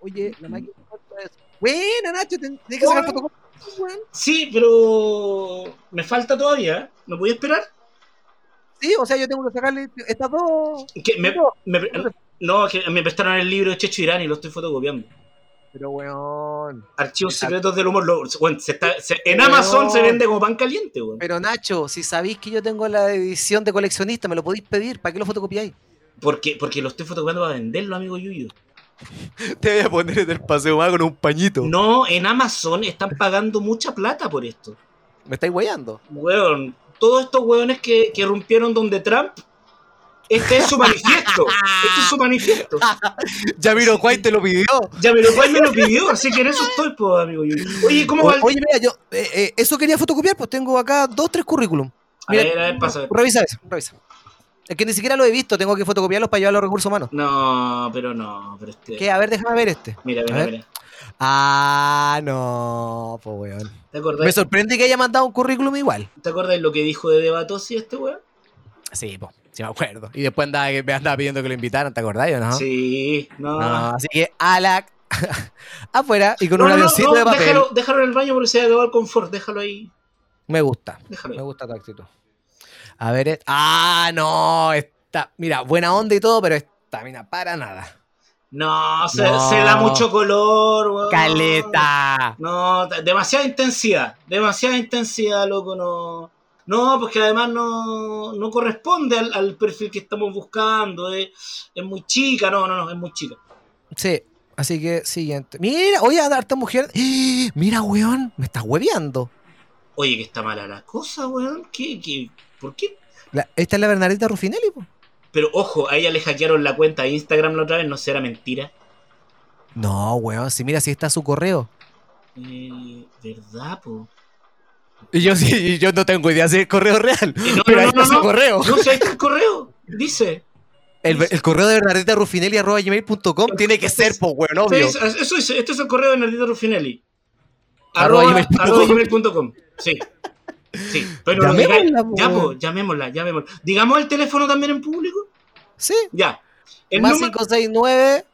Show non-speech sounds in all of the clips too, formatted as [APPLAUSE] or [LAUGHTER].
Oye, la máquina es. Bueno, Nacho, tenés que sacar fotocopias. Sí, pero me falta todavía. ¿Me voy a esperar? Sí, o sea, yo tengo que sacarle estas dos. Que me, me, no, que me prestaron el libro de Checho Irán y lo estoy fotocopiando. Pero, weón. Archivos secretos del humor. Lo, bueno, se está, se, en Amazon se vende como pan caliente, weón. Pero, Nacho, si sabéis que yo tengo la edición de coleccionista, me lo podéis pedir. ¿Para qué lo fotocopiáis? Porque, porque lo estoy fotocopiando para venderlo, amigo Yuyo. [LAUGHS] Te voy a poner en el paseo más con un pañito. No, en Amazon están pagando mucha plata por esto. ¿Me estáis weyando? Weón, todos estos weones que, que rompieron donde Trump este es su manifiesto. este es su manifiesto. [LAUGHS] Yamiro Juan te lo pidió. Yamiro Juan me lo pidió, así que en eso estoy, pues, amigo. Oye, ¿cómo va? El... Oye, mira, yo eh, eh, eso quería fotocopiar, pues tengo acá dos, tres currículum. Mira, a ver, a ver, pasa. Revisa eso, revisa. Es que ni siquiera lo he visto, tengo que fotocopiarlos para llevar los recursos humanos. No, pero no. Pero este... ¿Qué? A ver, déjame ver este. Mira, mira, mira. Ah, no, pues weón. ¿Te acordás? Me sorprende que haya mandado un currículum igual. ¿Te acordás lo que dijo de Debatosi este weón? Sí, pues, sí me acuerdo. Y después andaba, me andaba pidiendo que lo invitaran, ¿te acordás o no? Sí, no. no así que Alak [LAUGHS] afuera y con no, un no, avioncito no, de papel. Déjalo, déjalo en el baño porque se va a acabar el confort, déjalo ahí. Me gusta, Déjalo ahí. me gusta tu actitud. A ver, ah, no, esta, mira, buena onda y todo, pero esta, mira, para nada. No, se, No. se da mucho color, weón. Caleta. No, demasiada intensidad, demasiada intensidad, loco, no. No, porque además no, no corresponde al, al perfil que estamos buscando, es, es muy chica, no, no, no, es muy chica. Sí, así que siguiente. Mira, oye, a darte mujer. [GASPS] Mira, weón, me estás hueveando. Oye, que está mala la cosa, weón, ¿qué, qué, por qué? La- esta es la Bernardita Ruffinelli, po. Pero ojo, a ella le hackearon la cuenta de Instagram la otra vez, no será mentira. No, weón, si mira, si está su correo. Eh, ¿Verdad, po? Y yo sí, y yo no tengo idea si es correo real. No, pero no, ahí no, no. correo. No sé, el correo, dice. El, el correo de Bernardita Ruffinelli arroba gmail.com tiene que ser, po, weón, obvio. Sí, eso dice, este es el correo de Nardito Ruffinelli. Arroba Arroba, gmail.com. Sí. Sí. Pero Llamémosla, digáis- po, ya, weón. pues, llamémosla, llamémosla. Digamos el teléfono también en público. Sí. Ya. El Más número- 569.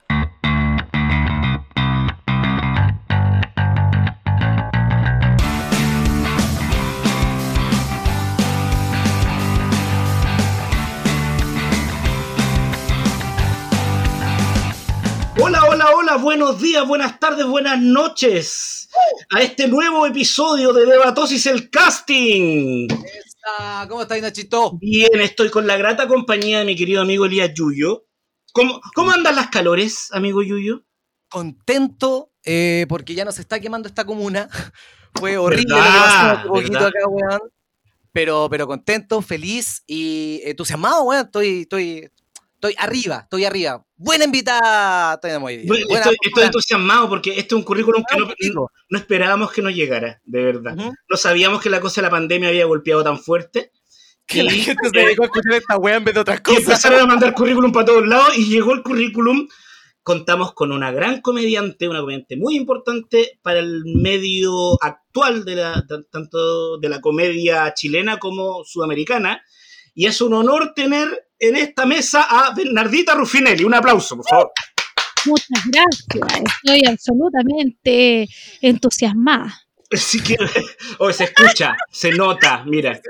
Hola, buenos días, buenas tardes, buenas noches a este nuevo episodio de Debatosis el Casting. ¿Cómo estáis, Nachito? Bien, estoy con la grata compañía de mi querido amigo Elías Yuyo. ¿Cómo, cómo andan las calores, amigo Yuyo? Contento eh, porque ya nos está quemando esta comuna. [LAUGHS] Fue horrible lo que pasó acá, weón. Pero, pero contento, feliz y entusiasmado, weón. Estoy, estoy, estoy arriba, estoy arriba. Buena invitada, Buena- estoy, estoy entusiasmado porque este es un currículum que no, Rico. no esperábamos que nos llegara, de verdad. No sabíamos que la cosa de la pandemia había golpeado tan fuerte. Que la Y- gente se dedicó a escuchar esta weá en vez de otras Y cosas. empezaron a mandar currículum para todos lados y llegó el currículum. Contamos con una gran comediante, una comediante muy importante para el medio actual de la, tanto de la comedia chilena como sudamericana. Y es un honor tener en esta mesa a Bernardita Ruffinelli. Un aplauso, por favor. Muchas gracias. Estoy absolutamente entusiasmada. Así que hoy se escucha, se nota, mira.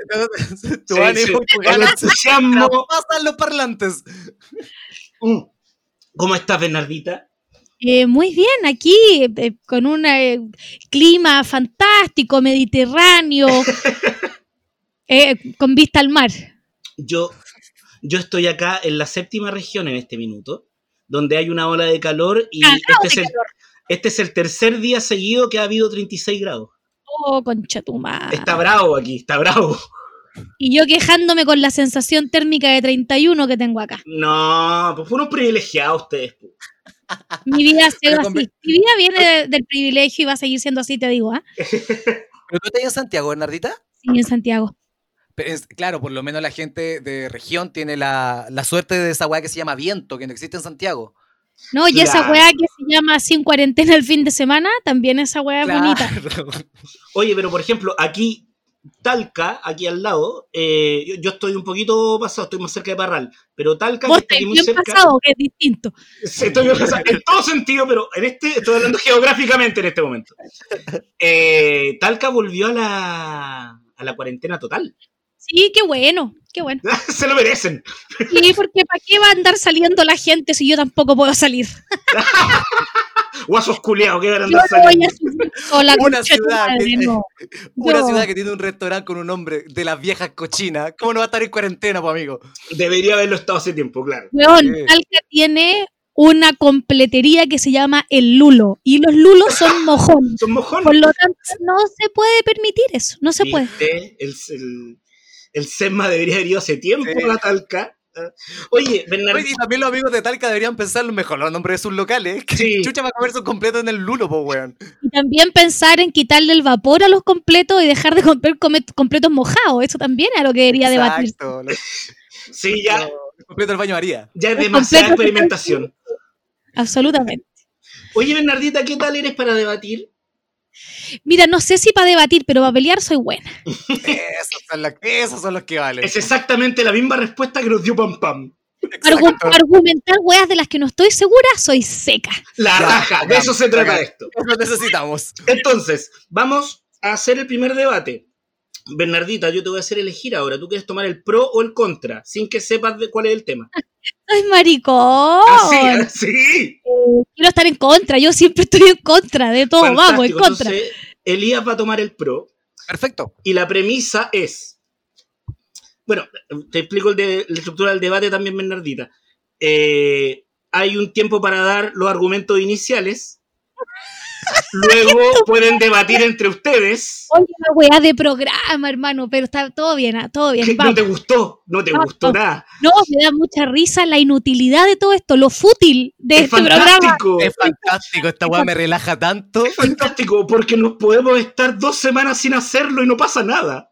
tu Sí, ánimo, sí, tu el entusiasmo. pasan los parlantes. Mm. ¿Cómo estás, Bernardita? Eh, muy bien, aquí eh, con un eh, clima fantástico, mediterráneo, [LAUGHS] eh, con vista al mar. Yo, yo estoy acá en la séptima región en este minuto, donde hay una ola de calor y Cagao este es, el, este es el tercer día seguido que ha habido 36 grados. Oh, concha tu madre. Está bravo aquí, está bravo. Y yo quejándome con la sensación térmica de 31 que tengo acá. No, pues fueron privilegiados ustedes. pues. Mi vida ha sido Pero así. Mi vida viene de- del privilegio y va a seguir siendo así, te digo, ¿ah? [LAUGHS] ¿Pero tú estás en Santiago, Bernardita? Sí, en Santiago. Pero es- claro, por lo menos la gente de región tiene la, la suerte de esa weá que se llama viento, que no existe en Santiago. No, y esa Claro. weá que se llama sin cuarentena el fin de semana, también esa weá es bonita. [LAUGHS] Oye, pero por ejemplo, aquí Talca, aquí al lado, eh, yo, yo estoy un poquito pasado, estoy más cerca de Parral, pero Talca, Vos que está aquí muy bien cerca, pasado, que es distinto. Estoy bien pasado, en todo sentido, pero en este, estoy hablando geográficamente en este momento. Eh, Talca volvió a la, a la cuarentena total. Sí, qué bueno, qué bueno. [LAUGHS] Se lo merecen. Sí, porque ¿para qué va a andar saliendo la gente si yo tampoco puedo salir? [LAUGHS] Guasos culeados, que van a Yo andar voy saliendo. a subir sola Una ciudad que- no. Una Yo- ciudad que tiene un restaurante con un nombre de las viejas cochinas. ¿Cómo no va a estar en cuarentena, pues, amigo? Debería haberlo estado hace tiempo, claro. Weón, Sí. Talca tiene una completería que se llama el lulo y los lulos son [LAUGHS] mojón. Son mojones. Por lo tanto, no se puede permitir eso, no se puede. El, el SEMA debería haber ido hace tiempo Sí. a la Talca. Ah. Oye, Bernardo, Oye, y también los amigos de Talca deberían pensarlo mejor, los nombres de sus locales. Que Sí. chucha va a comer su completo en el lulo, pues, weón. Y también pensar en quitarle el vapor a los completos y dejar de comprar completos mojados. Eso también es lo que debería debatir. Exacto. Los, [LAUGHS] sí, ya, los completos del baño María. ya es Los demasiada completos experimentación. Absolutamente. Oye, Bernardita, ¿qué tal eres para debatir? Mira, no sé si para debatir, pero para pelear soy buena. Esos son, los, esos son los que valen. Es exactamente la misma respuesta que nos dio Pam Pam. Exacto. argumentar weas de las que no estoy segura, soy seca. La raja, de eso se trata esto. Eso necesitamos. Entonces, vamos a hacer el primer debate. Bernardita, yo te voy a hacer elegir ahora. ¿Tú quieres tomar el pro o el contra? Sin que sepas de cuál es el tema. Ay, maricón. Así, así. Quiero estar en contra. Yo siempre estoy en contra de todo. Vamos, en contra. Entonces, Elías va a tomar el pro. Perfecto. Y la premisa es. Bueno, te explico el de- la estructura del debate también, Bernardita. Eh, hay un tiempo para dar los argumentos iniciales. Luego pueden debatir entre ustedes. Oye, una weá de programa, hermano, pero está todo bien, ah, todo bien. ¿Qué- ¿No te gustó? No te Vamos. gustó nada. No, me da mucha risa la inutilidad de todo esto, lo fútil de Es este programa. fantástico. Es fantástico. Esta weá me relaja tanto. Es fantástico porque nos podemos estar dos semanas sin hacerlo y no pasa nada.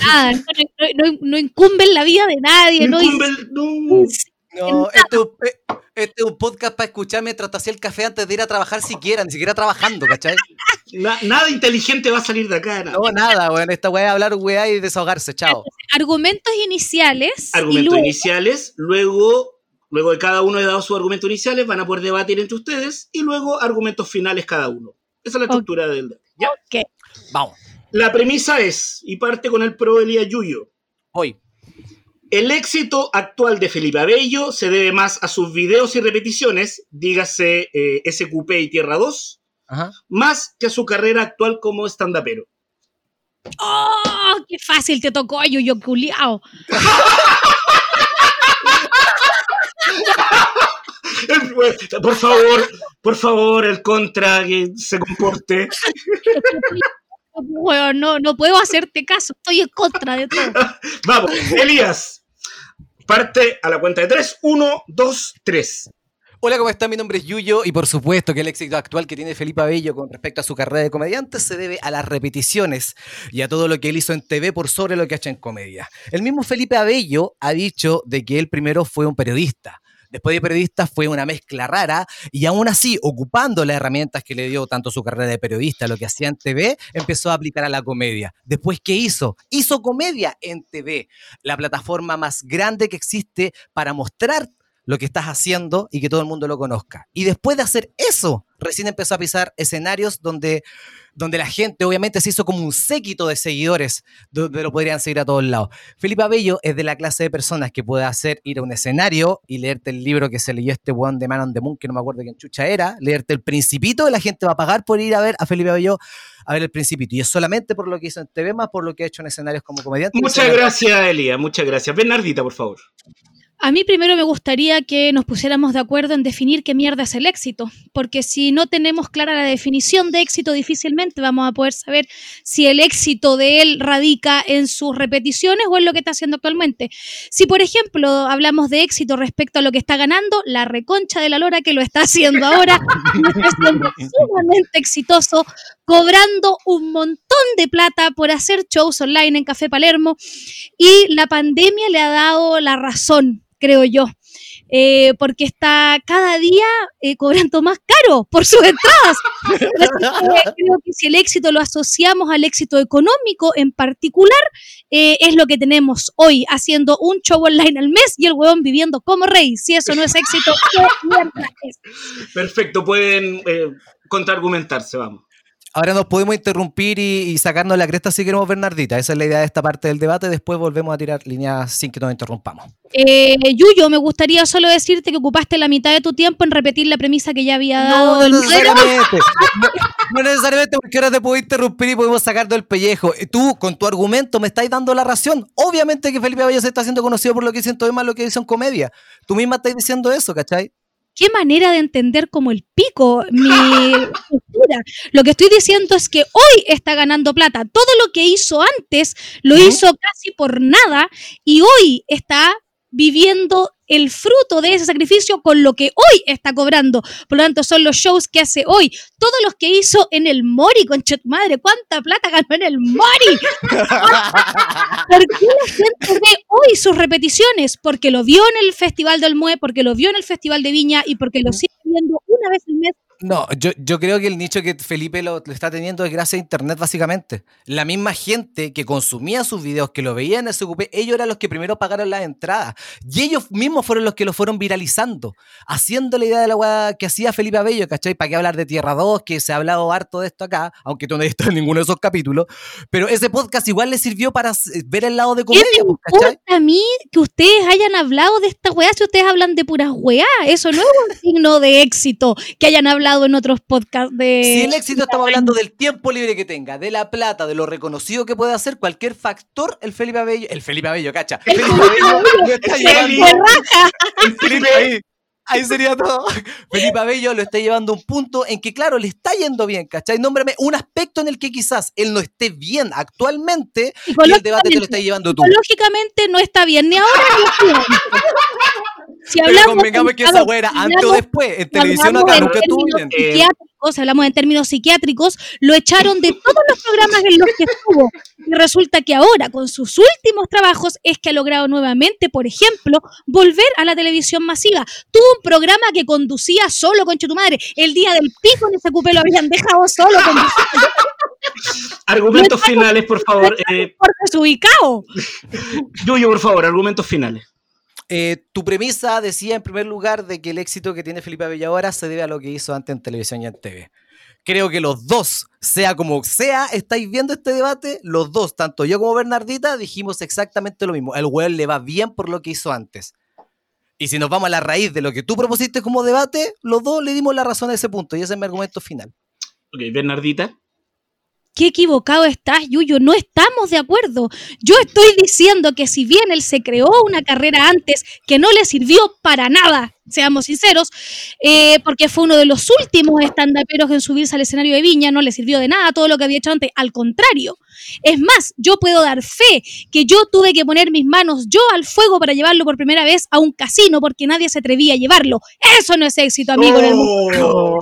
Nada, no, no- no- no incumben la vida de nadie. No, Incumbe el- no. No, es un- eh, este es un podcast para escuchar mientras te hacía el café antes de ir a trabajar siquiera, ni siquiera trabajando, ¿cachai? [LAUGHS] Na- nada inteligente va a salir de acá. nada. No, nada, weón. Esta weá es hablar weá y desahogarse, chao. Argumentos iniciales. argumentos luego- iniciales, luego, luego de cada uno haya dado sus argumentos iniciales, van a poder debatir entre ustedes y luego argumentos finales cada uno. Esa es la estructura del debate. ¿ya? Ok. Vamos, La premisa es, y parte con el pro Elías Yuyo, voy. El éxito actual de Felipe Abello se debe más a sus videos y repeticiones, dígase eh, SQP y Tierra 2, Ajá. más que a su carrera actual como estandapero. ¡Oh! ¡Qué fácil te tocó, yo, yo culiao! [LAUGHS] Por favor, por favor, el contra que se comporte. [LAUGHS] Bueno, no, no puedo hacerte caso, estoy en contra de todo. [LAUGHS] Vamos, Elías. Parte a la cuenta de 3. 1, 2, 3. Hola, ¿cómo está? Mi nombre es Yuyo y por supuesto que el éxito actual que tiene Felipe Abello con respecto a su carrera de comediante se debe a las repeticiones y a todo lo que él hizo en TV por sobre lo que ha hecho en comedia. El mismo Felipe Abello ha dicho de que él primero fue un periodista. Después de periodista fue una mezcla rara y aún así, ocupando las herramientas que le dio tanto su carrera de periodista, lo que hacía en TV, empezó a aplicar a la comedia. Después, ¿qué hizo? Hizo comedia en TV, la plataforma más grande que existe para mostrar lo que estás haciendo y que todo el mundo lo conozca. Y después de hacer eso, recién empezó a pisar escenarios donde, donde la gente obviamente se hizo como un séquito de seguidores, donde lo podrían seguir a todos lados. Felipe Abello es de la clase de personas que puede hacer ir a un escenario y leerte el libro que se leyó este weón de Man on the Moon, que no me acuerdo quién chucha era, leerte el Principito, y la gente va a pagar por ir a ver a Felipe Abello a ver el Principito. Y es solamente por lo que hizo en TV, más por lo que ha hecho en escenarios como comediante. Muchas gracias, Elías. Muchas gracias. Bernardita, por favor. A mí primero me gustaría que nos pusiéramos de acuerdo en definir qué mierda es el éxito, porque si no tenemos clara la definición de éxito, difícilmente vamos a poder saber si el éxito de él radica en sus repeticiones o en lo que está haciendo actualmente. Si, por ejemplo, hablamos de éxito respecto a lo que está ganando, la reconcha de la lora que lo está haciendo ahora, [LAUGHS] está haciendo sumamente exitoso, cobrando un montón de plata por hacer shows online en Café Palermo y la pandemia le ha dado la razón creo yo. eh, porque está cada día eh, cobrando más caro por sus entradas. [LAUGHS] creo que si el éxito lo asociamos al éxito económico en particular, eh, es lo que tenemos hoy, haciendo un show online al mes y el huevón viviendo como rey. Si eso no es éxito, [LAUGHS] ¿qué mierda es? Perfecto, pueden contraargumentarse, vamos. Ahora nos podemos interrumpir y, sacarnos la cresta si queremos, Bernardita. Esa es la idea de esta parte del debate. Después volvemos a tirar líneas sin que nos interrumpamos. Eh, Yuyo, me gustaría solo decirte que ocupaste la mitad de tu tiempo en repetir la premisa que ya había dado. No, necesariamente. no, necesariamente, porque ahora te puedo interrumpir y podemos sacar del pellejo. Tú, con tu argumento, me estás dando la razón. Obviamente que Felipe Abello se está haciendo conocido por lo que dicen todo más lo que dicen comedia. Tú misma estás diciendo eso, ¿cachai? Qué manera de entender como el pico mi postura. Lo que estoy diciendo es que hoy está ganando plata. Todo lo que hizo antes lo hizo casi por nada y hoy está viviendo el fruto de ese sacrificio con lo que hoy está cobrando. Por lo tanto, son los shows que hace hoy. Todos los que hizo en el Mori, con madre, ¿cuánta plata ganó en el Mori? [LAUGHS] ¿Por qué la gente ve hoy sus repeticiones? Porque lo vio en el Festival del Mue, porque lo vio en el Festival de Viña y porque lo sigue viendo una vez al mes no, yo, yo, creo que el nicho que Felipe lo, está teniendo es gracias a Internet, básicamente. La misma gente que consumía sus videos, que lo veía en SQP, ellos eran los que primero pagaron las entradas. Y ellos mismos fueron los que lo fueron viralizando, haciendo la idea de la weá que hacía Felipe Abello, ¿cachai? ¿Para qué hablar de Tierra 2? Que se ha hablado harto de esto acá, aunque tú no hayas en ninguno de esos capítulos. Pero ese podcast igual le sirvió para ver el lado de comedia, ¿Qué me pues, a mí que ustedes hayan hablado de esta weá si ustedes hablan de puras weá? Eso no es un signo de éxito que hayan hablado en otros podcasts de... Si el éxito estamos hablando del tiempo libre que tenga, de la plata, de lo reconocido que puede hacer cualquier factor, el Felipe Abello, el Felipe Abello, cacha, el Felipe Abello lo está llevando... El Felipe ahí, ahí sería todo. Felipe Abello lo está llevando a un punto en que, claro, le está yendo bien, ¿cachai? Nómbrame un aspecto en el que quizás él no esté bien actualmente y el debate te lo está llevando tú. Lógicamente no está bien ni ahora ni. Si hablamos, Pero convengamos que esa güera, antes o después, en televisión acá nunca estuvo. Psiquiátricos, hablamos en términos psiquiátricos, lo echaron de todos los programas en los que estuvo. Y resulta que ahora, con sus últimos trabajos, es que ha logrado nuevamente, por ejemplo, volver a la televisión masiva. Tuvo un programa que conducía solo, con tu madre. El día del pico en ese cupé lo habían dejado solo. argumentos finales, por favor. Eh, por desubicado. Yuyo, por favor, argumentos finales. Eh, tu premisa decía en primer lugar de que el éxito que tiene Felipe Abella se debe a lo que hizo antes en televisión y en TV. Creo que los dos, sea como sea, estáis viendo este debate, los dos, tanto yo como Bernardita, dijimos exactamente lo mismo. El weón le va bien por lo que hizo antes. Y si nos vamos a la raíz de lo que tú propusiste como debate, los dos le dimos la razón a ese punto y ese es mi argumento final. Ok, Bernardita qué equivocado estás, Yuyo, no estamos de acuerdo. Yo estoy diciendo que si bien él se creó una carrera antes que no le sirvió para nada, seamos sinceros, eh, porque fue uno de los últimos estandaperos en subirse al escenario de Viña, no le sirvió de nada todo lo que había hecho antes, al contrario. Es más, yo puedo dar fe que yo tuve que poner mis manos yo al fuego para llevarlo por primera vez a un casino porque nadie se atrevía a llevarlo. Eso no es éxito, amigo. en el mundo.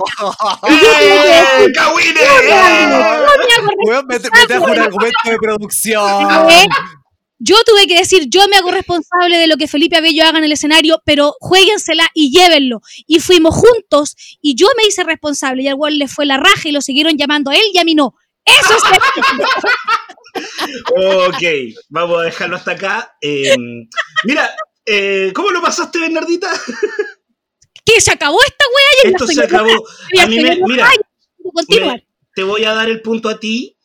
Yo tuve que decir, yo me hago responsable de lo que Felipe Abello haga en el escenario, pero jueguensela y llévenlo. Y fuimos juntos y yo me hice responsable y al cual le fue la raja y lo siguieron llamando a él y a mí no. Eso es [LAUGHS] Ok, vamos a dejarlo hasta acá. Em, mira, eh, ¿cómo lo pasaste, Bernardita? que se acabó esta wea y Esto se acabó. A mí me, mira, te voy a dar el punto a ti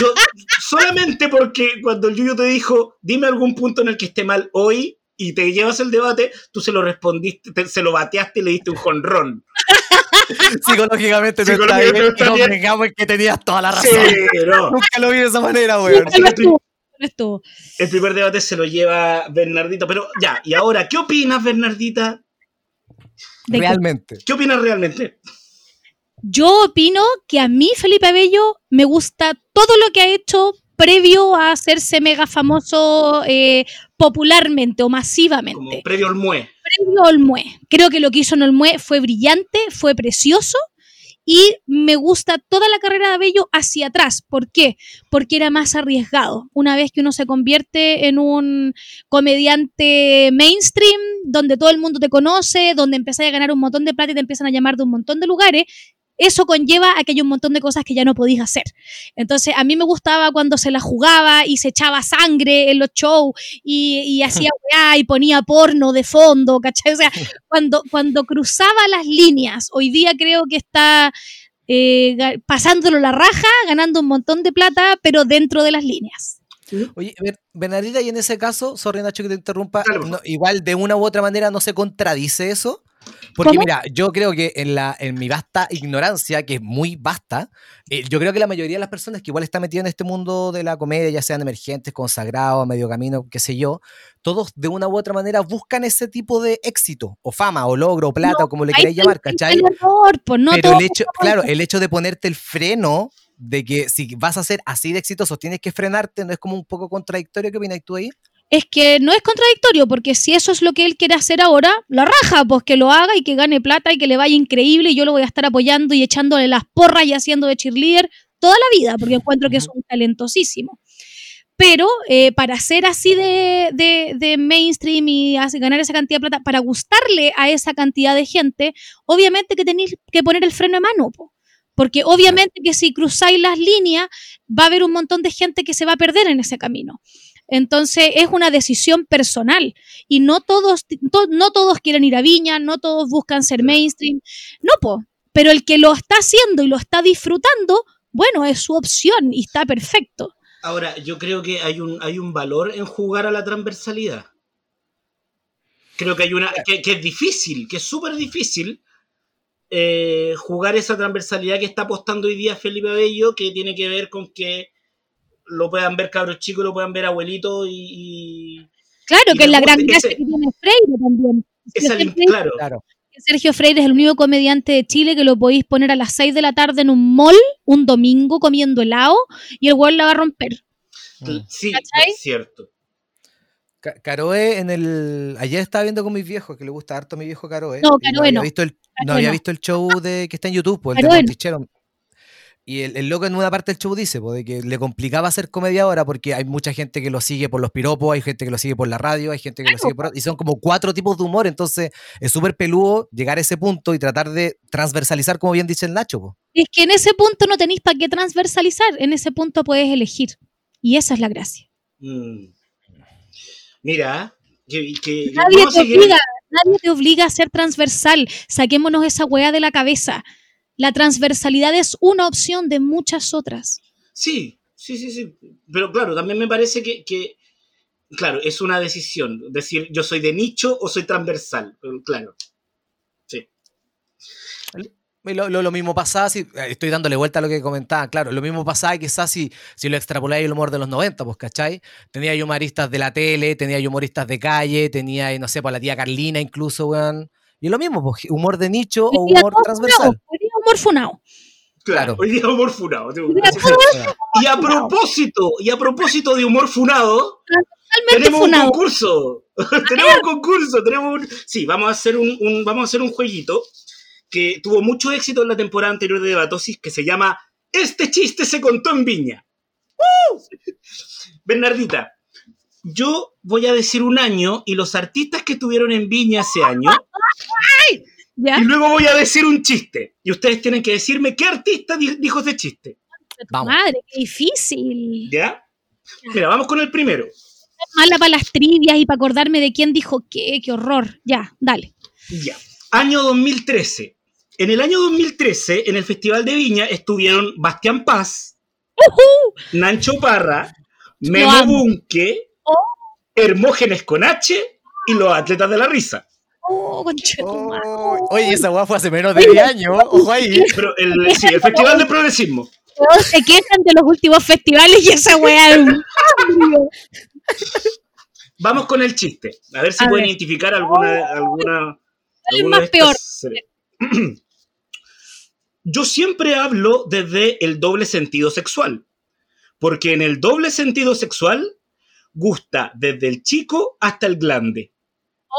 yo, solamente porque cuando el Yuyo te dijo, dime algún punto en el que esté mal hoy y te llevas el debate, tú se lo respondiste, se lo bateaste y le diste un jonrón. [LAUGHS] Psicológicamente, no está bien. No que tenías toda la razón. [LAUGHS] Nunca lo vi de esa manera, weón. El primer debate se lo lleva Bernardito. Pero ya, y ahora, ¿qué opinas, Bernardita? Realmente. ¿Qué opinas realmente? Yo opino que a mí, Felipe Abello, me gusta todo lo que ha hecho previo a hacerse mega famoso eh, popularmente o masivamente. Como previo al MUE. Previo al MUE. Creo que lo que hizo en el MUE fue brillante, fue precioso y me gusta toda la carrera de Abello hacia atrás. ¿Por qué? Porque era más arriesgado. Una vez que uno se convierte en un comediante mainstream, donde todo el mundo te conoce, donde empiezas a ganar un montón de plata y te empiezan a llamar de un montón de lugares, eso conlleva a que hay un montón de cosas que ya no podías hacer. Entonces, a mí me gustaba cuando se la jugaba y se echaba sangre en los shows y, [LAUGHS] hacía weá y ponía porno de fondo, ¿cachai? O sea, cuando, cuando cruzaba las líneas, hoy día creo que está eh, pasándolo la raja, ganando un montón de plata, pero dentro de las líneas. Oye, Bernardita, y en ese caso, sorry Nacho que te interrumpa, igual de una u otra manera no se contradice eso. Porque mira, yo creo que en, la, en mi vasta ignorancia, que es muy vasta, eh, yo creo que la mayoría de las personas que igual están metidas en este mundo de la comedia, ya sean emergentes, consagrados, medio camino, qué sé yo, todos de una u otra manera buscan ese tipo de éxito, o fama, o logro, o plata, o como le queráis llamar, ¿cachai? pues no Pero el hecho, claro, el hecho de ponerte el freno de que si vas a ser así de exitoso tienes que frenarte, ¿no es como un poco contradictorio? ¿Qué opinas tú ahí? Es que no es contradictorio, porque si eso es lo que él quiere hacer ahora, la raja, pues que lo haga y que gane plata y que le vaya increíble y yo lo voy a estar apoyando y echándole las porras y haciendo de cheerleader toda la vida, porque encuentro que es un talentosísimo. Pero eh, para ser así de, de, mainstream y ganar esa cantidad de plata, para gustarle a esa cantidad de gente, obviamente que tenéis que poner el freno de mano. Porque obviamente que si cruzáis las líneas, va a haber un montón de gente que se va a perder en ese camino. Entonces es una decisión personal y no todos, no todos quieren ir a Viña, no todos buscan ser mainstream, no, po, pero el que lo está haciendo y lo está disfrutando, bueno, es su opción y está perfecto. Ahora, yo creo que hay un, hay un valor en jugar a la transversalidad. Creo que hay una que, es difícil, que es súper difícil eh, jugar esa transversalidad que está apostando hoy día Felipe Bello, que tiene que ver con que lo puedan ver cabros chicos, lo puedan ver abuelitos y... claro, que es la gran gracia que tiene Freire también. claro. Sergio Freire es el único comediante de Chile que lo podéis poner a las 6 de la tarde en un mall un domingo comiendo helado y el weón la va a romper. Mm. Sí, es cierto. Caroe en el. Ayer estaba viendo con mis viejos, que le gusta harto a mi viejo Caroe. No, Caroe no. Había visto el, no había visto el show de, que está en YouTube, pues, el de y el, loco en una parte del show dice de que le complicaba ser comedia ahora porque hay mucha gente que lo sigue por los piropos, hay gente que lo sigue por la radio, hay gente que lo sigue por... Y son como cuatro tipos de humor, entonces es súper peludo llegar a ese punto y tratar de transversalizar, como bien dice el Nacho. Es que en ese punto no tenéis para qué transversalizar, en ese punto puedes elegir. Y esa es la gracia. Mm. Mira, que, nadie, te obliga, nadie te obliga a ser transversal. Saquémonos esa weá de la cabeza la transversalidad es una opción de muchas otras. Sí, sí, sí, sí. Pero claro, también me parece que, claro, es una decisión. Decir, yo soy de nicho o soy transversal. Claro. Sí. Lo, mismo pasaba, si, eh, estoy dándole vuelta a lo que comentaba, claro, lo mismo pasaba quizás si, si lo extrapoláis el humor de los 90, pues, ¿cachai? Tenía humoristas de la tele, tenía humoristas de calle, tenía, no sé, pues la tía Carlina incluso, weón. Y lo mismo, pues, humor de nicho o humor transversal humor funado. Claro, hoy día humor funado. Y a propósito, y a propósito de humor funado, tenemos [LAUGHS] un concurso. tenemos un concurso, tenemos Sí, vamos a hacer un, vamos a hacer un jueguito que tuvo mucho éxito en la temporada anterior de Debatosis que se llama Este chiste se contó en Viña. Bernardita, yo voy a decir un año y los artistas que estuvieron en Viña ese año [LAUGHS] y luego voy a decir un chiste. Y ustedes tienen que decirme qué artista dijo ese chiste. Madre, qué difícil. ¿Ya? Mira, vamos con el primero. Mala para las trivias y para acordarme de quién dijo qué, qué horror. Ya, dale. Ya. Año 2013. En el año 2013, en el Festival de Viña, estuvieron Bastián Paz, Nancho Parra, Memo Bunke, oh. Hermógenes con H y los atletas de la risa. Oh, oh, oye, esa guapa fue hace menos de 10 años. Ojo ahí. Pero el, sí, el Festival de Progresismo. Todos se quejan de los últimos festivales y esa weá. Vamos con el chiste. A ver si pueden identificar alguna. alguna, es más peor? [CLEARS THROAT] Yo siempre hablo desde el doble sentido sexual. Porque en el doble sentido sexual gusta desde el chico hasta el glande.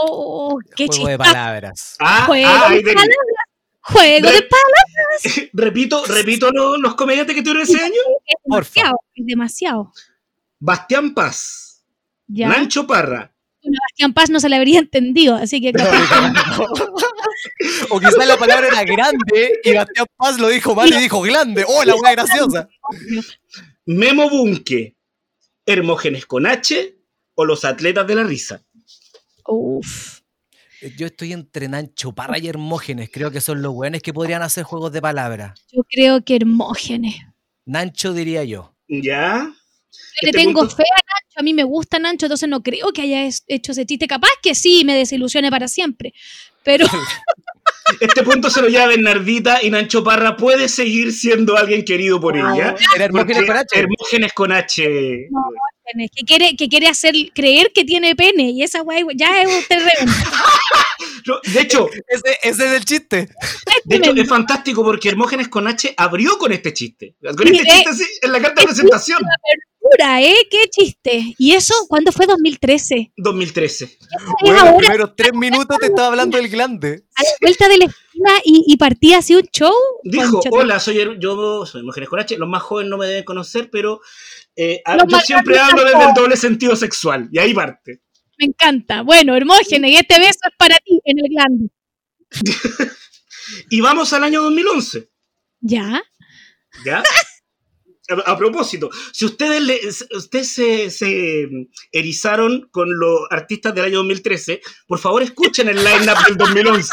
Oh, qué Juego de palabras. Ah, ah ahí Juego de Re- palabras. [LAUGHS] repito, repito lo- los comediantes que tuvieron ese año. Es demasiado, es demasiado. Bastián Paz, Ya. Nancho Parra, Bueno, Bastián Paz no se le habría entendido, así que o quizás la palabra era grande y Bastián Paz lo dijo mal y dijo grande. ¡Oh, la weá graciosa! Memo Bunke, Hermógenes con H o los atletas de la risa. Uf. Yo estoy entre Nancho Parra y Hermógenes. Creo que son los buenos que podrían hacer juegos de palabras. Yo creo que Hermógenes. Nancho diría yo. ¿Ya? Yo le Este tengo punto- fe a Nacho, a mí me gusta Nacho, entonces no creo que haya hecho ese chiste. Capaz que sí, me desilusione para siempre. Pero [LAUGHS] Este punto se lo lleva Bernardita y Nancho Parra puede seguir siendo alguien querido por ella. Era Hermógenes con H. Hermógenes con H. No. Que quiere, que quiere hacer creer que tiene pene y esa guay ya es un terreno. [LAUGHS] No, De hecho, Ese, ese es el chiste. de hecho, es fantástico porque Hermógenes con H abrió con este chiste. Con este chiste sí, en la carta de presentación. Pura, ¿eh? Qué chiste. ¿Y eso cuándo fue 2013? 2013. Es Bueno, los ahora, primeros tres minutos te estaba hablando del glande. a la vuelta de la esquina y, y partía así un show. Dijo, hola, soy Her- yo soy Hermógenes con H. Los más jóvenes no me deben conocer, pero eh, yo siempre hablo desde el doble sentido sexual. Y ahí parte. Me encanta. Bueno, Hermógenes, este beso es para ti en el glande. [LAUGHS] Y vamos al año 2011. ¿Ya? ¿Ya? [LAUGHS] A, a propósito, si ustedes, le- ustedes se, se erizaron con los artistas del año 2013, por favor escuchen el line-up del 2011.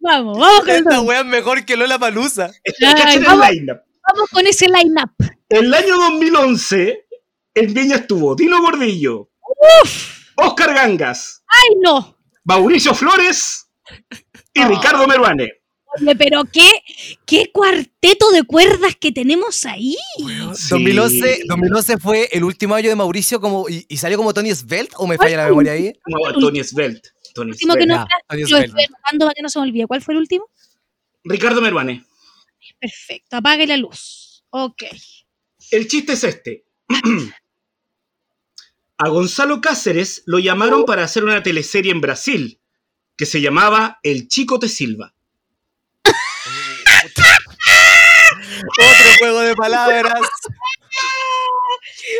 Vamos, vamos con, Esta weá es mejor que Lola Palusa. Escuchen vamos. el line-up. vamos con ese line-up. El año 2011, en Viña estuvo Dino Gordillo, Oscar Gangas, ¡Ay, no! Mauricio Flores y Oh. Ricardo Meruane. Oye, pero qué, qué cuarteto de cuerdas que tenemos ahí. Sí. 2011, 2011 fue el último año de Mauricio como, y, y salió como Tony Svelte, ¿o me falla la memoria ahí? No, Tony El último que estoy para que no se me olvide. ¿Cuál fue el último? Ricardo Meruane. Perfecto, apague la luz. Ok. El chiste es este. [CLEARS THROAT] A Gonzalo Cáceres lo llamaron para hacer una teleserie en Brasil que se llamaba El Chico Te Silva. Otro juego de palabras. [LAUGHS]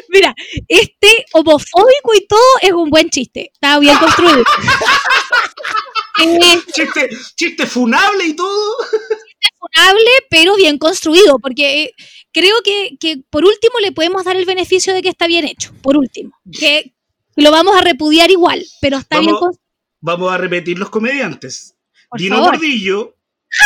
Mira, este homofóbico y todo es un buen chiste. Está bien construido. [LAUGHS] Eh, Chiste, chiste funable y todo. funable, pero bien construido, porque eh, creo que, que por último le podemos dar el beneficio de que está bien hecho, por último, que lo vamos a repudiar igual, pero está bien Vamos- construido. Vamos a repetir los comediantes. Por Dino favor. Gordillo,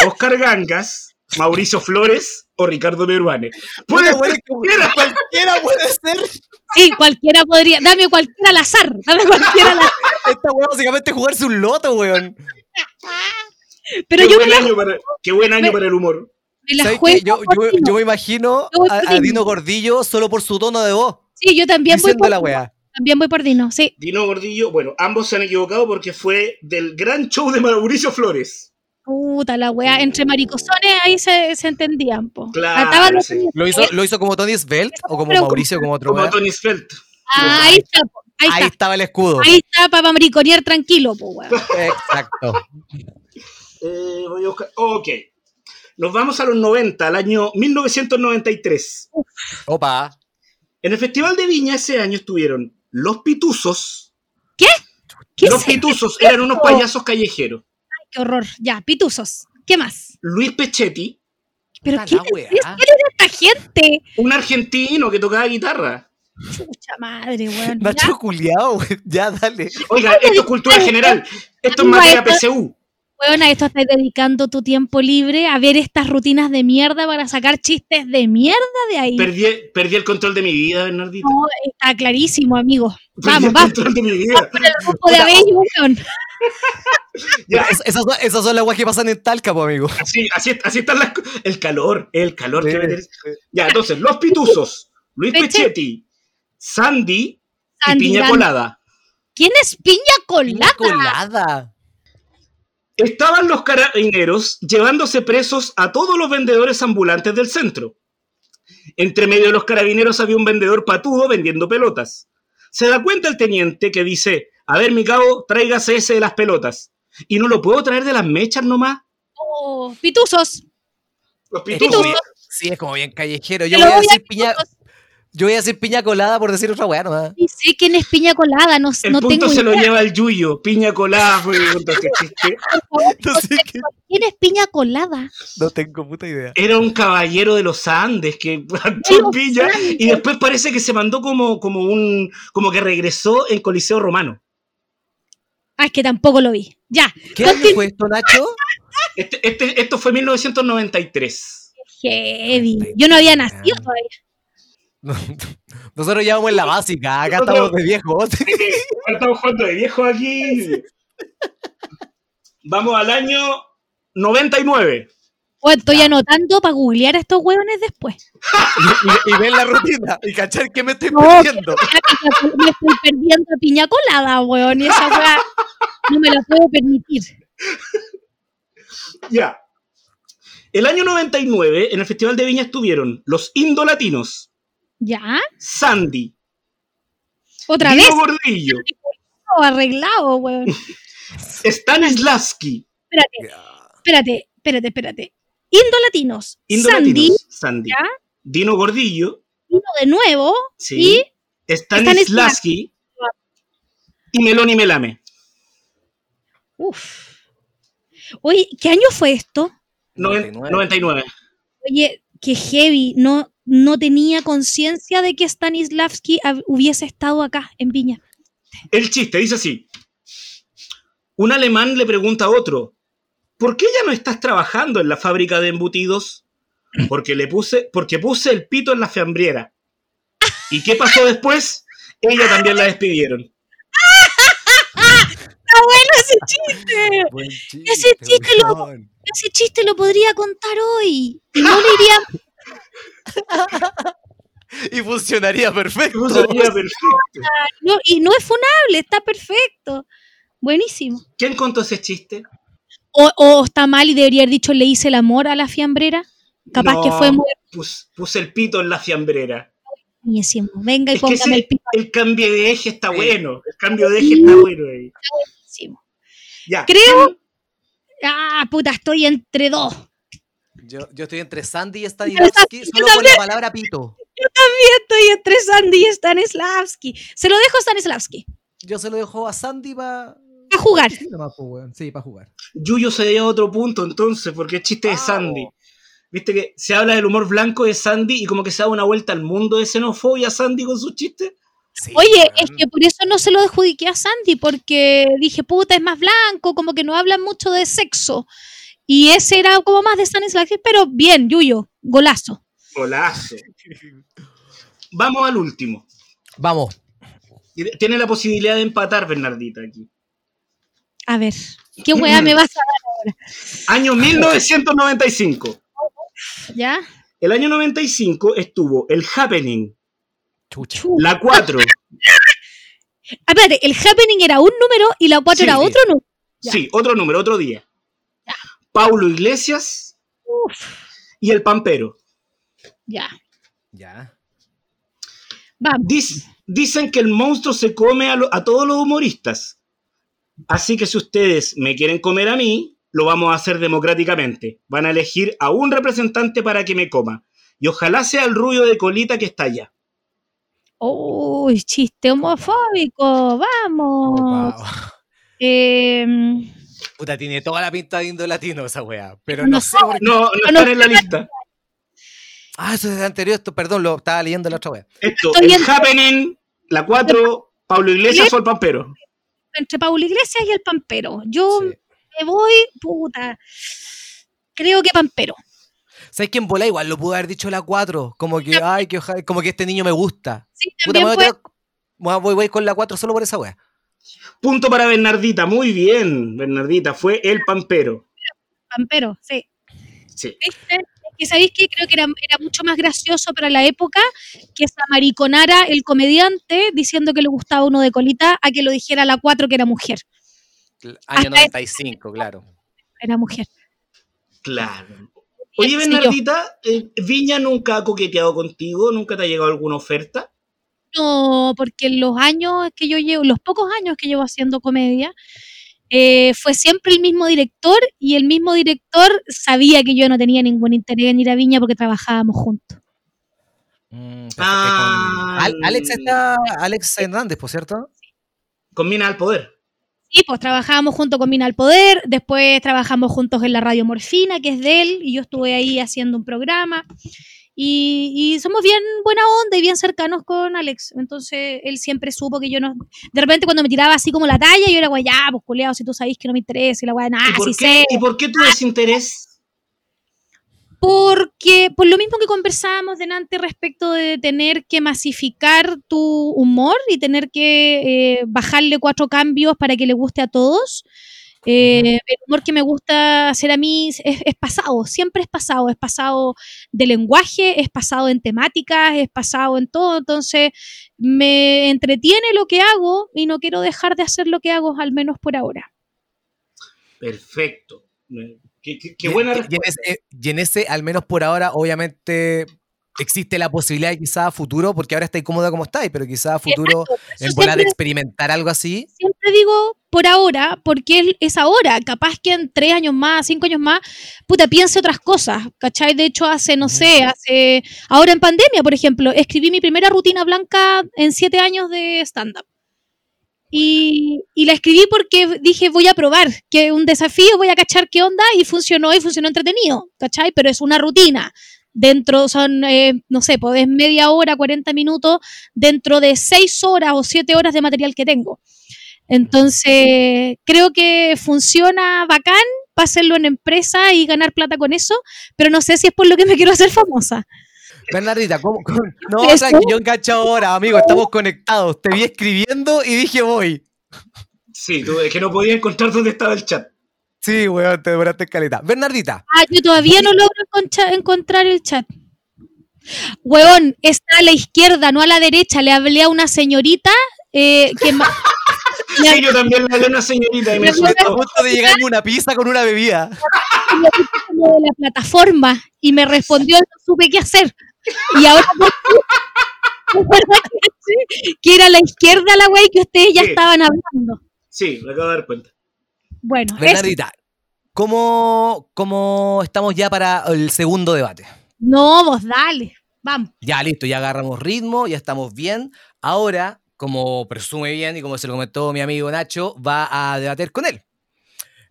Oscar Gangas, Mauricio Flores o Ricardo Meruane. Puede weón, ser que cualquiera puede ser. Sí, cualquiera podría, dame cualquiera al azar, dame cualquiera al azar. Esta weá básicamente es jugarse un loto, weón. Pero qué, yo me buen la, año para, qué buen año me- para el humor. me la. Yo, me imagino a, Dino. Gordillo solo por su tono de voz. Sí, yo también voy por la Dino. weá. También voy por Dino, sí. Dino Gordillo, bueno, ambos se han equivocado porque fue del gran show de Mauricio Flores. Puta la weá, entre maricosones ahí se, se entendían, po. Claro, sí. ¿Lo hizo, ¿Lo hizo como Tony Svelte o como Pero- Mauricio como otro Como weá? Tony Svelte. Ah, ahí está, po, ahí Ahí está. estaba el escudo. Ahí está para mariconear tranquilo, po, weón. Exacto. [LAUGHS] Eh, voy a buscar. Ok. Nos vamos a los 90, al año 1993. Opa. En el Festival de Viña ese año estuvieron Los Pituzos. ¿Qué Los es Pituzos eran unos payasos callejeros. Qué horror. Ya, pituzos. ¿Qué más? Luis Pechetti, ¿Pero esto? ¿Quién es esta gente? un argentino que tocaba guitarra. Chucha madre, weón. Nacho culiao, weón. [LAUGHS] Ya, dale. Oiga, esto es cultura general. Esto es materia PSU. Weón, a esto estás dedicando tu tiempo libre a ver estas rutinas de mierda para sacar chistes de mierda de ahí. Perdí, perdí el control de mi vida, Bernardito. No, está clarísimo, amigo. Perdí Vamos, el vamos. control de mi vida. Con el grupo de Abello, weón. Ya, Es- esas, son- esas son las weas que pasan en Talca, po, amigo. así, así, así están las El calor, el calor que Sí, me- sí. Ya, entonces, Los Pituzos, Luis Peche- Pechetti, Sandy, Sandy y Piña. Colada. ¿Quién es Piña Colada? colada. Estaban los carabineros llevándose presos a todos los vendedores ambulantes del centro. Entre medio de los carabineros había un vendedor patudo vendiendo pelotas. Se da cuenta el teniente que dice, a ver, mi cabo, tráigase ese de las pelotas. Y no lo puedo traer de las mechas nomás. Oh, pituzos. Los Es pituzos. sí, es como bien callejero. Yo lo voy a voy decir piña, pituzos. Yo voy a decir piña colada por decir otra weá nomás. Y sé quién es piña colada, no, El no punto tengo se lo lleva el Yuyo. Piña colada fue que contó chiste. Por favor, [LAUGHS] No sé qué- ¿Quién es piña colada? No tengo puta idea. Era un caballero de los Andes que plantó piña Andes. y después parece que se mandó como, como un como que regresó en Coliseo Romano. Ah, es que tampoco lo vi. Ya, ¿Qué año fue esto, Nacho? Este, este, esto fue 1993. heavy. Yo no había nacido todavía. Nosotros ya vamos en la básica, acá Nosotros- estamos de viejos. Estamos jugando de viejo aquí. Vamos al año 99. O estoy anotando para googlear a estos hueones después. [LAUGHS] y, y ver la rutina y cachar que me estoy No, perdiendo. Me estoy perdiendo piña colada, weón. Y esa weá no me la puedo permitir. Ya. El año 99, en el Festival de Viña estuvieron los indolatinos, ¿Ya? Sandy, Otra Dino vez. Gordillo, [LAUGHS] arreglado, weón. [LAUGHS] Stanislavski, Espérate, espérate, espérate, espérate. Indolatinos. Sandy, indolatinos, Sandy, ¿ya? Dino Gordillo, Dino de nuevo. sí, Y Stanislavski y Meloni Melame. Uf. Oye, ¿qué año fue esto? Noven- 99. 99. Oye, qué heavy. No, no tenía conciencia de que Stanislavski hubiese estado acá, en Viña. El chiste dice así. Un alemán le pregunta a otro, ¿por qué ya no estás trabajando en la fábrica de embutidos? Porque le puse, porque puse el pito en la fiambriera. ¿Y qué pasó después? Ella también la despidieron. ¡Está ese chiste! Buen chiste, Ese chiste lo-. Ese chiste lo podría contar hoy. Y no le iría. [LAUGHS] Y funcionaría perfecto. Funcionaría perfecto. [LAUGHS] no- y no es funable, está perfecto. Buenísimo. ¿Quién contó ese chiste? O, o está mal y debería haber dicho le hice el amor a la fiambrera. Capaz No, que fue muy pus- puse el pito en la fiambrera. buenísimo. Venga y Es que póngame el pito el cambio de eje está bueno. El cambio de eje está bueno ahí. buenísimo. Ya. Creo. Ah, puta, estoy entre dos. Yo, yo estoy entre Sandy y Stanislavski Yo solo también. la palabra pito. [LAUGHS] Estoy entre Sandy y Stanislavski. Se lo dejo a Stanislavski. Yo se lo dejo a Sandy para. A jugar. Sí, para jugar. Yuyo se a otro punto entonces, porque es chiste de. Sandy. Viste que se habla del humor blanco de Sandy y como que se da una vuelta al mundo de xenofobia Sandy con sus chistes. Sí, Oye, es que por eso no se lo adjudiqué a Sandy, porque dije, puta, es más blanco, como que no hablan mucho de sexo. Y ese era como más de Stanislavski, pero bien, Yuyo, golazo. Golazo. [LAUGHS] Vamos al último. Vamos. Tiene la posibilidad de empatar Bernardita aquí. A ver, ¿qué weá me vas a [LAUGHS] Año 1995. dar, ya? El año 95 estuvo el Happening, Chucha. La 4. Ah, [LAUGHS] espérate, el happening era un número y la 4 Sí, era otro número. Ya. Sí, otro número, otro día. Ya. Paulo Iglesias Uf, y el Pampero. ya. Ya. Vamos. Dic- dicen que el monstruo se come a, lo- a todos los humoristas. Así que si ustedes me quieren comer a mí, lo vamos a hacer democráticamente. Van a elegir a un representante para que me coma. Y ojalá sea el rubio de colita que está allá. Uy, chiste homofóbico, vamos. Wow. [LAUGHS] Em, Puta, tiene toda la pinta de indo latino esa weá. Pero No no sé por qué. No, no están en la lista. Ah, eso es el anterior. Esto, perdón, lo estaba leyendo la otra weá. Esto, Estoy el Happening, la 4, Pablo Iglesias o el Pampero. entre Paula Iglesias y el Pampero. Yo Sí. me voy, puta. Creo que Pampero. ¿Sabes quién bola? Igual lo pudo haber dicho la 4. Como que, ay, que ojalá- como que este niño me gusta. Sí, Puta, me también voy, a voy, con la 4 solo por esa weá. Punto para Bernardita. Muy bien, Bernardita. Fue el Pampero. Pampero, sí. Sí. ¿Viste? Que sabéis que creo que era, era mucho más gracioso para la época que se amariconara el comediante diciendo que le gustaba uno de colita a que lo dijera la 4 que era mujer. Año Hasta 95, claro. Era mujer. Claro. Oye, Sí. Bernardita, eh, ¿Viña nunca ha coqueteado contigo? ¿Nunca te ha llegado alguna oferta? No, porque en los años que yo llevo, los pocos años que llevo haciendo comedia, eh, fue siempre el mismo director y el mismo director sabía que yo no tenía ningún interés en ir a Viña porque trabajábamos juntos. Mm. Con- Al- Alex está, Alex Hernández, por cierto. Con Mina al poder. Sí, pues trabajábamos junto con Mina al Poder, después trabajamos juntos en la Radio Morfina, que es de él, y yo estuve ahí haciendo un programa. Y, y somos bien buena onda y bien cercanos con Alex. Entonces él siempre supo que yo no. De repente, cuando me tiraba así como la talla, yo era guay, ya, pues culiado, si tú sabes que no me interesa, y la guay, nada, ¿Y, por sí qué, sé. ¿Y por qué tu desinterés? Porque, por lo mismo que conversábamos delante respecto de tener que masificar tu humor y tener que eh, bajarle cuatro cambios para que le guste a todos, eh, el humor que me gusta hacer a mí es, es pasado, siempre es pasado, es pasado de lenguaje, es pasado en temáticas, es pasado en todo, entonces me entretiene lo que hago y no quiero dejar de hacer lo que hago, al menos por ahora. Perfecto. Qué, qué- qué Y- buena y, en ese, y en ese, al menos por ahora, obviamente existe la posibilidad de quizá a futuro, porque ahora estáis cómoda como estáis, pero quizá a futuro en volar de experimentar algo así. siempre digo por ahora, porque es- es ahora, capaz que en tres años más, cinco años más, puta, piense otras cosas, ¿cachai? De hecho, hace, no sé, hace, ahora en pandemia, por ejemplo, escribí mi primera rutina blanca en siete años de stand-up. Y, la escribí porque dije, voy a probar, que un desafío, voy a cachar qué onda, y funcionó, y funcionó entretenido, ¿cachai? Pero es una rutina. Dentro son, eh, no sé, pues es media hora, 40 minutos, dentro de seis horas o siete horas de material que tengo. Entonces, creo que funciona bacán para en empresa y ganar plata con eso, pero no sé si es por lo que me quiero hacer famosa. Bernardita, ¿cómo? cómo- [LAUGHS] No, tranqui, yo engancho ahora, amigo, estamos conectados. Te vi escribiendo y dije voy. Sí, tú, es que no podía encontrar dónde estaba el chat. Sí, weón, te demoraste en caleta. Bernardita, Ah, yo todavía no logro encontrar el chat. Huevón, está a la izquierda, no a la derecha. Le hablé a una señorita eh, que. [LAUGHS] Sí, yo también le hablé a una señorita y me a punto de llegarme una pizza con una bebida. [LAUGHS] como de la plataforma y me respondió no supe qué hacer. Y ahora [LAUGHS] que era a la izquierda la wey que ustedes ya Sí. estaban hablando. Sí, me acabo de dar cuenta. Bueno. Bernardita, ¿cómo, ¿cómo estamos ya para el segundo debate? No, vos dale. Vamos. Ya listo, ya agarramos ritmo, ya estamos bien. Ahora, como presume bien y como se lo comentó mi amigo Nacho, va a debater con él.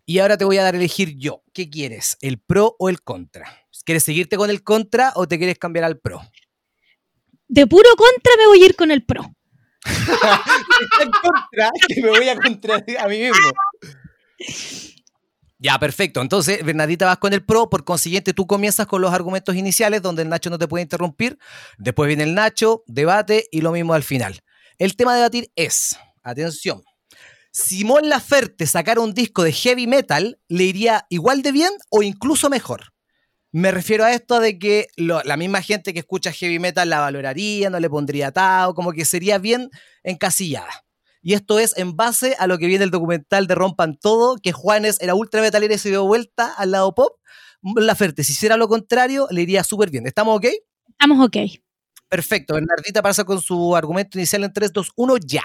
Y ahora te voy a dar a elegir yo. ¿Qué quieres? ¿El pro o el contra? ¿Quieres seguirte con el contra o te quieres cambiar al pro? De puro contra me voy a ir con el pro. Está en contra, que me voy a contradecir a mí mismo. Ya, perfecto. Entonces, Bernardita vas con el pro, por consiguiente tú comienzas con los argumentos iniciales donde el Nacho no te puede interrumpir, después viene el Nacho, debate y lo mismo al final. El tema a debatir es, atención, si Mon Laferte sacara un disco de heavy metal, ¿le iría igual de bien o incluso mejor? Me refiero a esto de que lo- la misma gente que escucha heavy metal la valoraría, no le pondría tao, como que sería bien encasillada. Y esto es en base a lo que viene el documental de Rompan Todo, que Juanes era ultra metalero y se dio vuelta al lado pop. La Ferte, si hiciera lo contrario, le iría súper bien. ¿Estamos ok? Estamos ok. Perfecto. Bernardita pasa con su argumento inicial en 3, 2, 1, ya.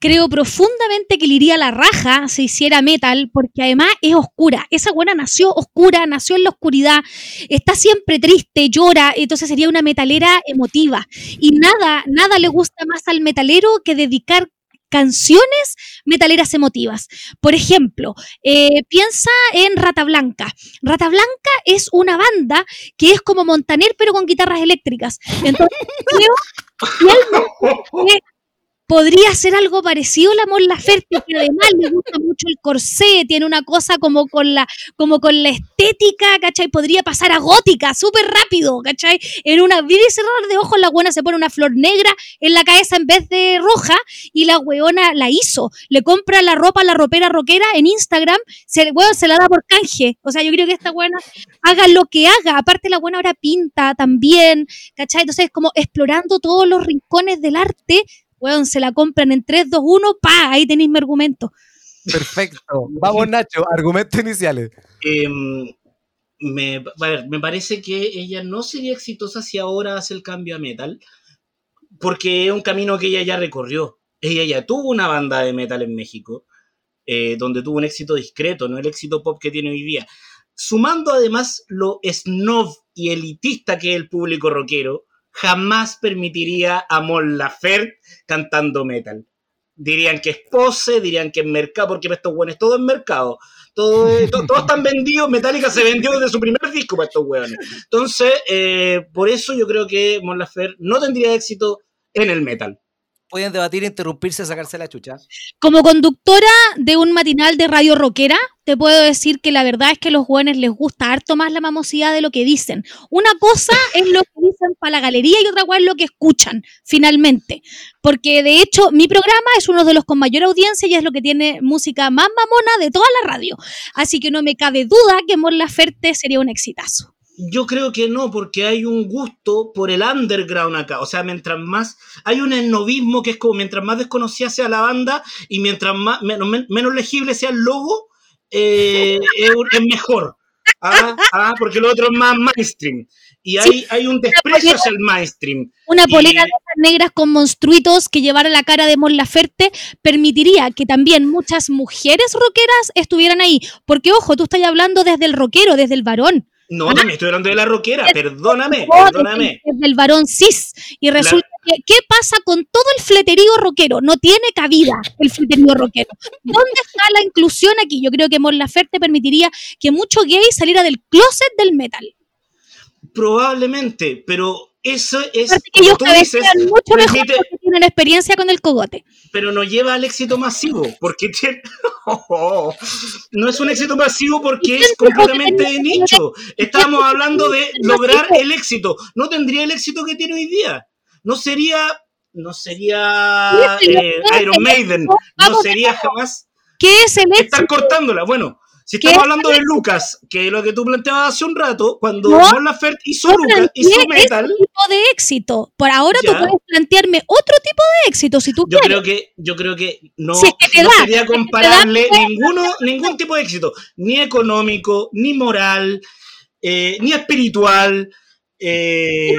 Creo profundamente que le iría a la raja si hiciera metal, porque además es oscura. Esa buena nació oscura, nació en la oscuridad, está siempre triste, llora, entonces sería una metalera emotiva. Y nada, nada le gusta más al metalero que dedicar canciones metaleras emotivas. Por ejemplo, eh, piensa en Rata Blanca. Rata Blanca es una banda que es como Montaner, pero con guitarras eléctricas. Entonces, creo [LAUGHS] fielmente que podría ser algo parecido la Mon Laferte, que además le gusta mucho el corsé, tiene una cosa como con la, como con la estética, ¿cachai? Podría pasar a gótica súper rápido, ¿cachai? En una abrir y cerrar de ojos, la buena se pone una flor negra en la cabeza en vez de roja y la weona la hizo. Le compra la ropa a la ropera rockera en Instagram, se, weón, se la da por canje. O sea, yo creo que esta buena haga lo que haga. Aparte, la buena ahora pinta también, ¿cachai? Entonces, como explorando todos los rincones del arte, weón, se la compran en 3, 2, 1, pa, ahí tenéis mi argumento. Perfecto. Vamos, Nacho, argumentos iniciales. Em, me, a ver, me parece que ella no sería exitosa si ahora hace el cambio a metal, porque es un camino que ella ya recorrió. Ella ya tuvo una banda de metal en México eh, donde tuvo un éxito discreto, no el éxito pop que tiene hoy día. Sumando además lo snob y elitista que es el público rockero, jamás permitiría a Mon Laferte cantando metal. Dirían que es pose, dirían que es mercado, porque estos buenos todo es mercado. Todo, todos están vendidos, Metallica se vendió desde su primer disco para estos hueones. Entonces, eh, por eso yo creo que Mon Laferte no tendría éxito en el metal pueden debatir, interrumpirse, sacarse la chucha. Como conductora de un matinal de radio rockera, te puedo decir que la verdad es que a los jóvenes les gusta harto más la mamosidad de lo que dicen. Una cosa [LAUGHS] es lo que dicen para la galería y otra cosa es lo que escuchan, finalmente. Porque de hecho, mi programa es uno de los con mayor audiencia y es lo que tiene música más mamona de toda la radio. Así que no me cabe duda que Mon Laferte sería un exitazo. Yo creo que no, porque hay un gusto por el underground acá. O sea, mientras más. Hay un esnovismo que es como mientras más desconocida sea la banda y mientras más, menos, menos legible sea el logo, eh, [LAUGHS] es, mejor. Ah, ah, porque lo otro es más mainstream. Y hay, hay un desprecio hacia el mainstream. Una polera de esas negras con monstruitos que llevara la cara de Mon Laferte permitiría que también muchas mujeres rockeras estuvieran ahí. Porque, ojo, tú estás hablando desde el rockero, desde el varón. No, también estoy hablando de la rockera, perdóname, perdóname. Es del varón cis. Y resulta que, ¿qué pasa con todo el fleterío rockero? No tiene cabida el fleterío rockero. ¿Dónde está la inclusión aquí? Yo creo que Mon Laferte permitiría que mucho gay saliera del closet del metal. Probablemente, pero eso es. Que ellos tú dices, mucho mejor porque tienen experiencia con el cogote. Pero no lleva al éxito masivo, porque tiene, [LAUGHS] no es un éxito masivo porque es completamente de nicho. [LAUGHS] Estamos hablando de lograr el éxito. No tendría el éxito que tiene hoy día. No sería, no sería eh, Iron Maiden, no sería jamás. ¿Qué es el éxito? Están cortándola. Bueno, si estamos hablando de Lucas, que es lo que tú planteabas hace un rato, cuando no, Mon Laferte hizo Lucas, hizo Metal. Ese tipo de éxito. Por ahora tú puedes plantearme otro tipo de éxito si tú yo quieres. Creo que, yo creo que no, no sería compararle ninguno, ningún tipo de éxito, ni económico, ni moral, eh, ni espiritual. Eh,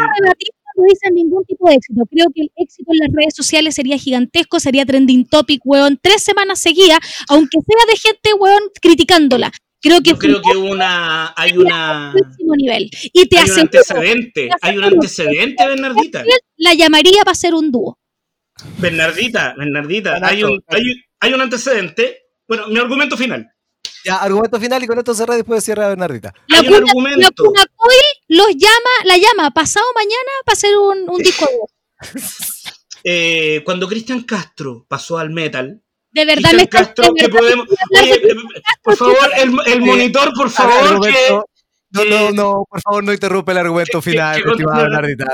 no dicen ningún tipo de éxito. Creo que el éxito en las redes sociales sería gigantesco, sería trending topic, weón, tres semanas seguidas, aunque sea de gente, weón, criticándola. Creo que, Yo creo que una, hay una... Nivel. Y te hay un antecedente, hay un antecedente, Bernardita. La llamaría para ser un dúo. Bernardita, Bernardita, hay un, hay, hay un antecedente. Bueno, mi argumento final. Ya, argumento final y con esto cerré después de cierra Bernardita. La Hay cuna, La cuna los llama, la llama pasado mañana para hacer un, un disco [LAUGHS] eh, cuando Cristian Castro pasó al metal. De verdad me Castro, que podemos. Oye, eh, por favor, el, el monitor, por favor, que, no, no, no, por favor, no interrumpe el argumento final, Bernardita.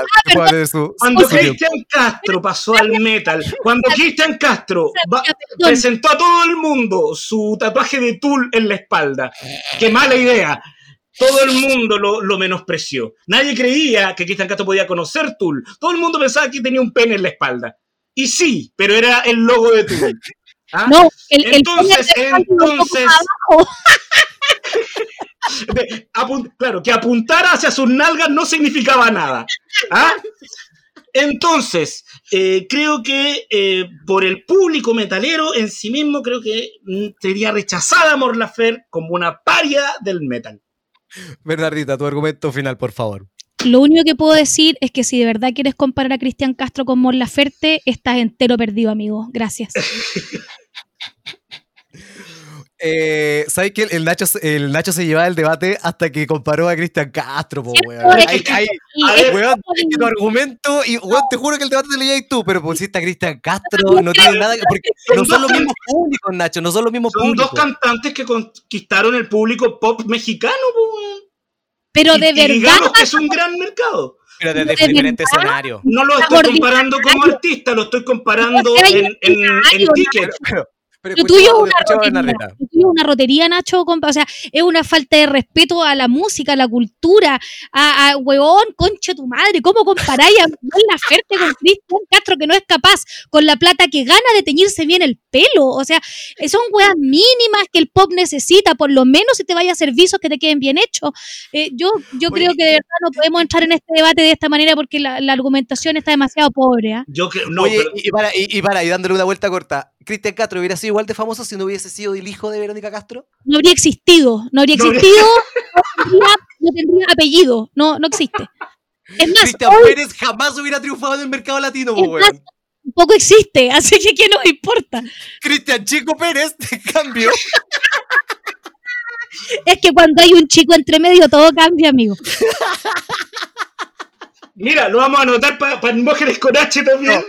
cuando Cristian Castro pasó al metal, cuando Cristian Castro presentó a todo el mundo su tatuaje de tul en la espalda, qué mala idea. Todo el mundo lo, lo menospreció. Nadie creía que Cristian Castro podía conocer Tul. Todo el mundo pensaba que tenía un pene en la espalda. Y sí, pero era el logo de Tul. [LAUGHS] ¿Ah? No, el, entonces, entonces, [LAUGHS] claro, que apuntara hacia sus nalgas no significaba nada. ¿ah? Entonces, eh, creo que eh, por el público metalero en sí mismo, creo que mm, sería rechazada Morlafer como una paria del metal. Bernardita, tu argumento final, por favor. Lo único que puedo decir es que si de verdad quieres comparar a Cristian Castro con Mon Laferte, estás entero perdido, amigo. Gracias. [LAUGHS] Eh, ¿Sabes que el Nacho, el Nacho se llevaba el debate hasta que comparó a Cristian Castro, po, weón? Weón, tu argumento, y weón, te juro que el debate te lo llevas tú, pero pusiste a Cristian Castro, no tiene nada que. Porque no son los mismos públicos, Nacho, no son los mismos son públicos. dos cantantes que conquistaron el público pop mexicano, po, weón. Pero de verdad. digamos que es un gran mercado. Pero desde ¿De diferentes escenarios. No lo estoy comparando como artista, lo estoy comparando en, en, en ticket. Pero lo tuyo es una rotería, una rotería, Nacho, compa. O sea, es una falta de respeto a la música, a la cultura, a, a huevón, concha tu madre. ¿Cómo comparáis a la Ferte con Cristian Castro que no es capaz con la plata que gana de teñirse bien el pelo? O sea, son weas mínimas que el pop necesita, por lo menos si te vaya a servicios que te queden bien hechos. Eh, yo yo creo que de verdad no podemos entrar en este debate de esta manera porque la, argumentación está demasiado pobre. ¿eh? Yo no, y, para, y, para, y dándole una vuelta corta Cristian Castro hubiera sido igual de famoso si no hubiese sido el hijo de Verónica Castro? No habría existido, no habría existido, no tendría, no tendría apellido, no, no existe. Es más, Cristian hoy Pérez jamás hubiera triunfado en el mercado latino, weón. tampoco existe, así que ¿qué nos importa? Cristian Chico Pérez, en cambio, Es que cuando hay un chico entre medio todo cambia, amigo. [LAUGHS] Mira, lo vamos a anotar para mujeres con H también. no,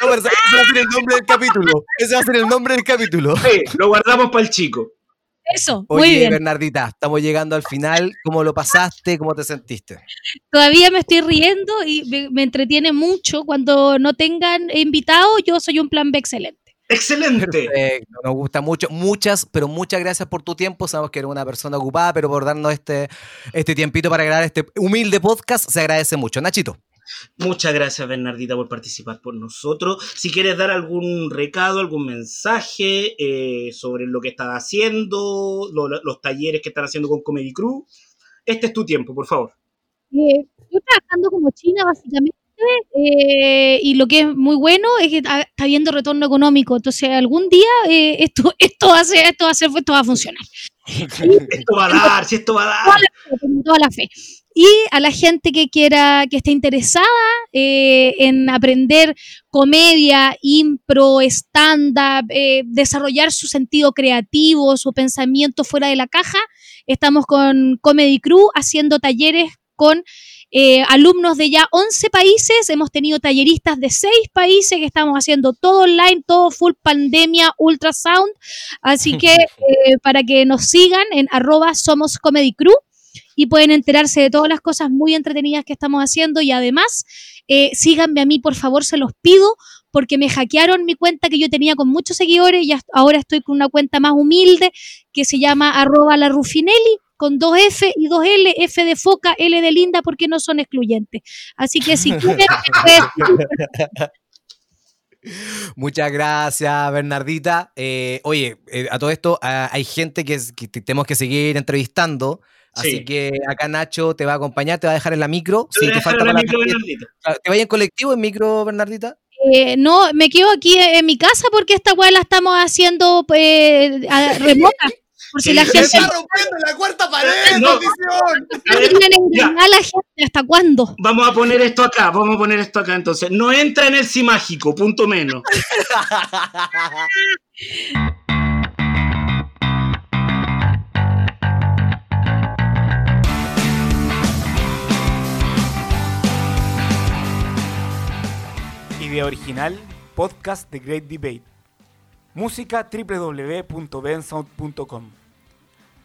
pero ese va a ser el nombre del capítulo. Ese va a ser el nombre del capítulo. Sí, lo guardamos para el chico. Eso, Oye, muy bien. Bernardita, estamos llegando al final. ¿Cómo lo pasaste? ¿Cómo te sentiste? Todavía me estoy riendo y me, me entretiene mucho. Cuando no tengan invitados, yo soy un plan B excelente. Excelente. Perfecto, nos gusta mucho. Muchas, pero muchas gracias por tu tiempo. Sabemos que eres una persona ocupada, pero por darnos este, este tiempito para grabar este humilde podcast, se agradece mucho. Nachito. Muchas gracias, Bernardita, por participar por nosotros. Si quieres dar algún recado, algún mensaje eh, sobre lo que estás haciendo, lo- los talleres que están haciendo con Comedy Crew, este es tu tiempo, por favor. Eh, estoy trabajando como China, básicamente. Eh, y lo que es muy bueno es que está, está habiendo retorno económico. Entonces, algún día eh, esto, [LAUGHS] esto, va a ser, esto, va a ser, esto va a funcionar. Esto va a dar, si esto va a dar. Toda la fe. Y a la gente que quiera, que esté interesada eh, en aprender comedia, impro, stand-up, desarrollar su sentido creativo, su pensamiento fuera de la caja, estamos con Comedy Crew haciendo talleres con eh, alumnos de ya 11 países. Hemos tenido talleristas de 6 países que estamos haciendo todo online, todo full pandemia, ultrasound. Así [LAUGHS] que eh, para que nos sigan en arroba somos Comedy Crew y pueden enterarse de todas las cosas muy entretenidas que estamos haciendo y además eh, síganme a mí por favor se los pido porque me hackearon mi cuenta que yo tenía con muchos seguidores y ahora estoy con una cuenta más humilde que se llama arroba la Rufinelli con dos F y dos L, F de foca, L de linda porque no son excluyentes. Así que si quieren, pues, [LAUGHS] Muchas gracias, Bernardita. Eh, oye, eh, a todo esto ah, hay gente que, tenemos que seguir entrevistando. Así Sí. que acá Nacho te va a acompañar, te va a dejar en la micro. Sí, te falta la para la micro. ¿Te vayas en colectivo en micro, Bernardita? eh, no, me quedo aquí en mi casa porque esta weá la estamos haciendo eh, remota. Por si la gente sí. rompiendo la cuarta pared, No. A la gente, ¿hasta cuándo? Vamos a poner esto acá, vamos a poner esto acá entonces. No entra en el sí mágico, punto menos. Idea original, podcast The Great Debate. Música www.bensound.com.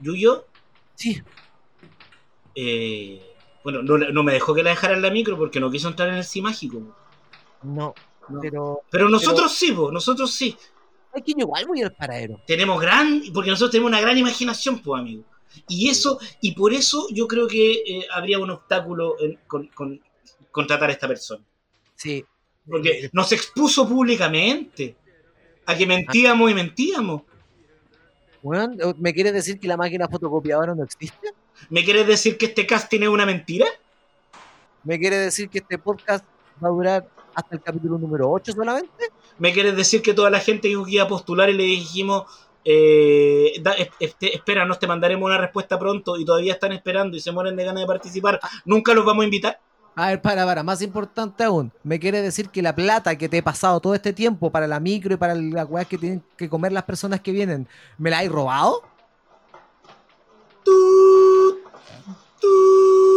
Yuyo, Sí. eh, bueno, no, no me dejó que la dejara en la micro porque no quiso entrar en el sí mágico. No, No. pero Pero nosotros sí, po, nosotros sí. hay que igual voy al paradero. Tenemos gran, porque nosotros tenemos una gran imaginación, pues, amigo. Y eso, y por eso yo creo que eh, habría un obstáculo en- con, con contratar a esta persona. Sí. Porque nos expuso públicamente a que mentíamos y mentíamos. Bueno, ¿me quieres decir que la máquina fotocopiadora no existe? ¿Me quieres decir que este casting es una mentira? ¿Me quieres decir que este podcast va a durar hasta el capítulo número 8 solamente? ¿Me quieres decir que toda la gente dijo que iba a postular y le dijimos, eh, da- es- este, espera, nos te mandaremos una respuesta pronto y todavía están esperando y se mueren de ganas de participar? ¿Nunca los vamos a invitar? A ver, para, para, más importante aún, me quiere decir que la plata que te he pasado todo este tiempo para la micro y para las weas que tienen que comer las personas que vienen, ¿me la has robado? ¡Tú! ¡Tú!